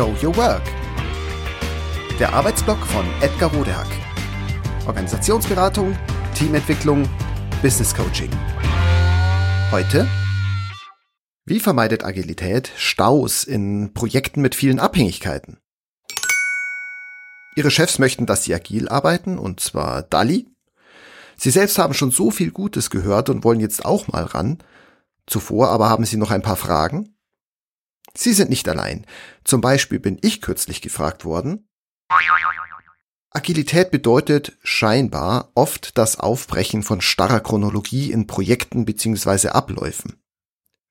Show Your Work. Der Arbeitsblock von Edgar Rodehack. Organisationsberatung, Teamentwicklung, Business Coaching. Heute wie vermeidet Agilität Staus in Projekten mit vielen Abhängigkeiten? Ihre Chefs möchten, dass Sie agil arbeiten, und zwar Dali. Sie selbst haben schon so viel Gutes gehört und wollen jetzt auch mal ran. Zuvor aber haben Sie noch ein paar Fragen? Sie sind nicht allein. Zum Beispiel bin ich kürzlich gefragt worden. Agilität bedeutet scheinbar oft das Aufbrechen von starrer Chronologie in Projekten bzw. Abläufen.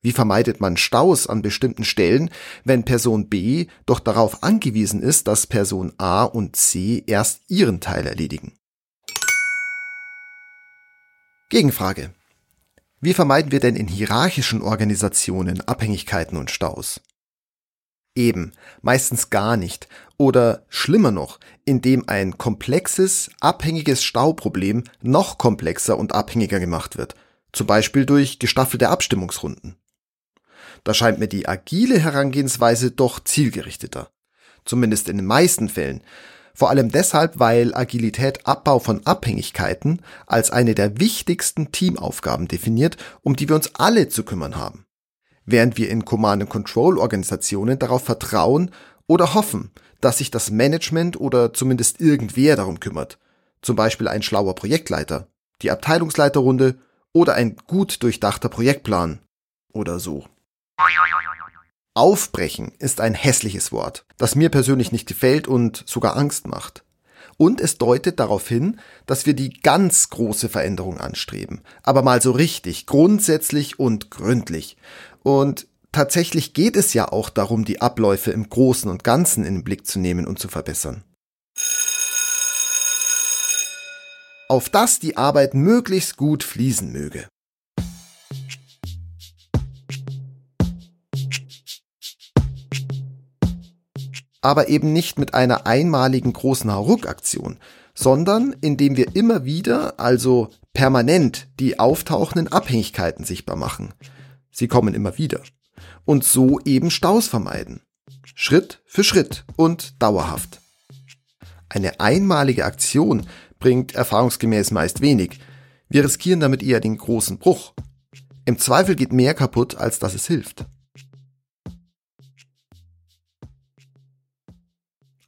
Wie vermeidet man Staus an bestimmten Stellen, wenn Person B doch darauf angewiesen ist, dass Person A und C erst ihren Teil erledigen? Gegenfrage. Wie vermeiden wir denn in hierarchischen Organisationen Abhängigkeiten und Staus? Eben, meistens gar nicht. Oder schlimmer noch, indem ein komplexes, abhängiges Stauproblem noch komplexer und abhängiger gemacht wird. Zum Beispiel durch gestaffelte Abstimmungsrunden. Da scheint mir die agile Herangehensweise doch zielgerichteter. Zumindest in den meisten Fällen. Vor allem deshalb, weil Agilität Abbau von Abhängigkeiten als eine der wichtigsten Teamaufgaben definiert, um die wir uns alle zu kümmern haben. Während wir in Command-and-Control-Organisationen darauf vertrauen oder hoffen, dass sich das Management oder zumindest irgendwer darum kümmert. Zum Beispiel ein schlauer Projektleiter, die Abteilungsleiterrunde oder ein gut durchdachter Projektplan oder so. Aufbrechen ist ein hässliches Wort, das mir persönlich nicht gefällt und sogar Angst macht. Und es deutet darauf hin, dass wir die ganz große Veränderung anstreben, aber mal so richtig, grundsätzlich und gründlich. Und tatsächlich geht es ja auch darum, die Abläufe im Großen und Ganzen in den Blick zu nehmen und zu verbessern. Auf dass die Arbeit möglichst gut fließen möge. aber eben nicht mit einer einmaligen großen Hauruck-Aktion, sondern indem wir immer wieder, also permanent, die auftauchenden Abhängigkeiten sichtbar machen. Sie kommen immer wieder. Und so eben Staus vermeiden. Schritt für Schritt und dauerhaft. Eine einmalige Aktion bringt erfahrungsgemäß meist wenig. Wir riskieren damit eher den großen Bruch. Im Zweifel geht mehr kaputt, als dass es hilft.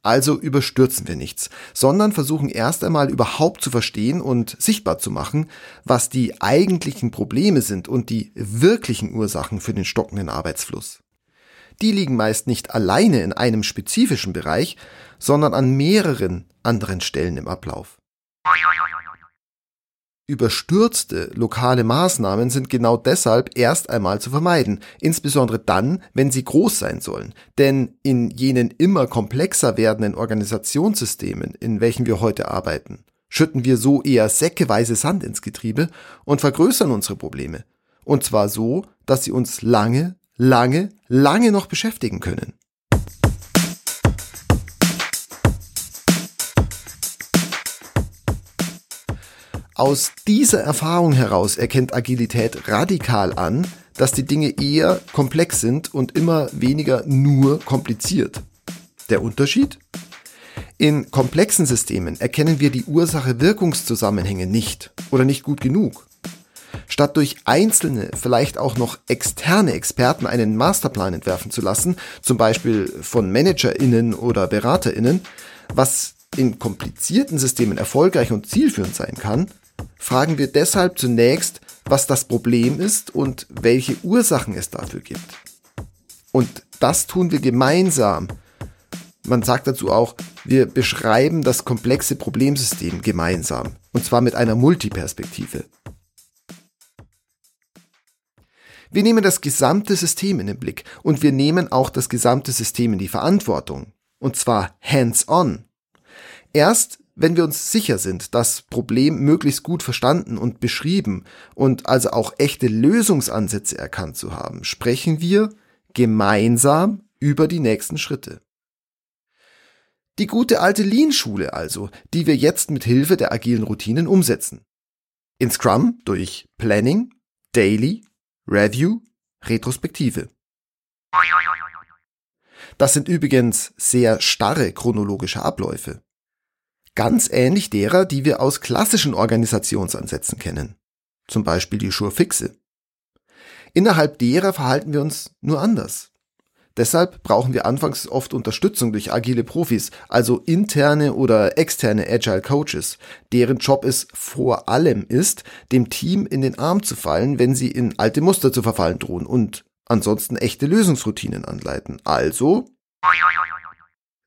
Also überstürzen wir nichts, sondern versuchen erst einmal überhaupt zu verstehen und sichtbar zu machen, was die eigentlichen Probleme sind und die wirklichen Ursachen für den stockenden Arbeitsfluss. Die liegen meist nicht alleine in einem spezifischen Bereich, sondern an mehreren anderen Stellen im Ablauf. Überstürzte lokale Maßnahmen sind genau deshalb erst einmal zu vermeiden, insbesondere dann, wenn sie groß sein sollen. Denn in jenen immer komplexer werdenden Organisationssystemen, in welchen wir heute arbeiten, schütten wir so eher säckeweise Sand ins Getriebe und vergrößern unsere Probleme. Und zwar so, dass sie uns lange, lange, lange noch beschäftigen können. Aus dieser Erfahrung heraus erkennt Agilität radikal an, dass die Dinge eher komplex sind und immer weniger nur kompliziert. Der Unterschied? In komplexen Systemen erkennen wir die Ursache-Wirkungszusammenhänge nicht oder nicht gut genug. Statt durch einzelne, vielleicht auch noch externe Experten einen Masterplan entwerfen zu lassen, zum Beispiel von ManagerInnen oder BeraterInnen, was in komplizierten Systemen erfolgreich und zielführend sein kann, fragen wir deshalb zunächst, was das Problem ist und welche Ursachen es dafür gibt. Und das tun wir gemeinsam. Man sagt dazu auch, wir beschreiben das komplexe Problemsystem gemeinsam. Und zwar mit einer Multiperspektive. Wir nehmen das gesamte System in den Blick und wir nehmen auch das gesamte System in die Verantwortung. Und zwar hands-on. Erst wenn wir uns sicher sind, das Problem möglichst gut verstanden und beschrieben und also auch echte Lösungsansätze erkannt zu haben, sprechen wir gemeinsam über die nächsten Schritte. Die gute alte Lean-Schule also, die wir jetzt mit Hilfe der agilen Routinen umsetzen. In Scrum durch Planning, Daily, Review, Retrospektive. Das sind übrigens sehr starre chronologische Abläufe. Ganz ähnlich derer, die wir aus klassischen Organisationsansätzen kennen. Zum Beispiel die Schurfixe. Innerhalb derer verhalten wir uns nur anders. Deshalb brauchen wir anfangs oft Unterstützung durch agile Profis, also interne oder externe Agile Coaches, deren Job es vor allem ist, dem Team in den Arm zu fallen, wenn sie in alte Muster zu verfallen drohen und ansonsten echte Lösungsroutinen anleiten. Also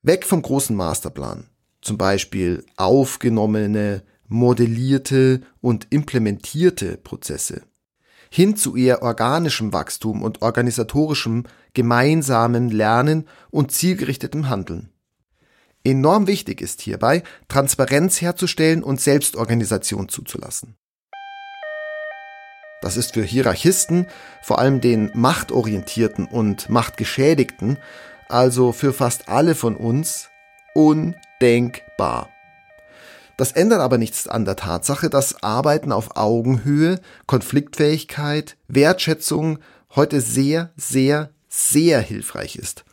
weg vom großen Masterplan. Zum Beispiel aufgenommene, modellierte und implementierte Prozesse hin zu eher organischem Wachstum und organisatorischem gemeinsamen Lernen und zielgerichtetem Handeln. Enorm wichtig ist hierbei, Transparenz herzustellen und Selbstorganisation zuzulassen. Das ist für Hierarchisten, vor allem den Machtorientierten und Machtgeschädigten, also für fast alle von uns, undenkbar. Das ändert aber nichts an der Tatsache, dass Arbeiten auf Augenhöhe, Konfliktfähigkeit, Wertschätzung heute sehr, sehr, sehr hilfreich ist.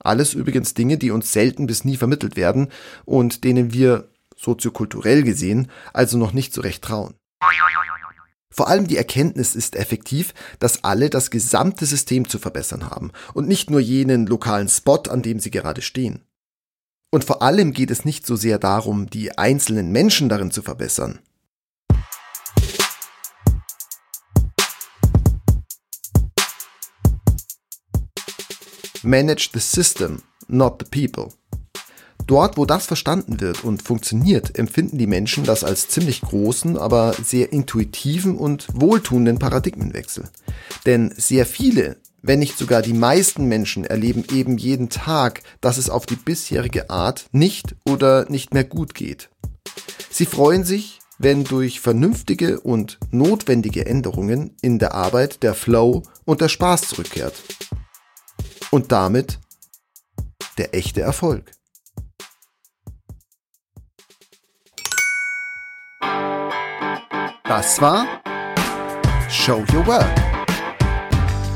Alles übrigens Dinge, die uns selten bis nie vermittelt werden und denen wir soziokulturell gesehen also noch nicht so recht trauen. Vor allem die Erkenntnis ist effektiv, dass alle das gesamte System zu verbessern haben und nicht nur jenen lokalen Spot, an dem sie gerade stehen. Und vor allem geht es nicht so sehr darum, die einzelnen Menschen darin zu verbessern. Manage the system, not the people. Dort, wo das verstanden wird und funktioniert, empfinden die Menschen das als ziemlich großen, aber sehr intuitiven und wohltuenden Paradigmenwechsel. Denn sehr viele wenn nicht sogar die meisten Menschen erleben eben jeden Tag, dass es auf die bisherige Art nicht oder nicht mehr gut geht. Sie freuen sich, wenn durch vernünftige und notwendige Änderungen in der Arbeit der Flow und der Spaß zurückkehrt. Und damit der echte Erfolg. Das war Show Your Work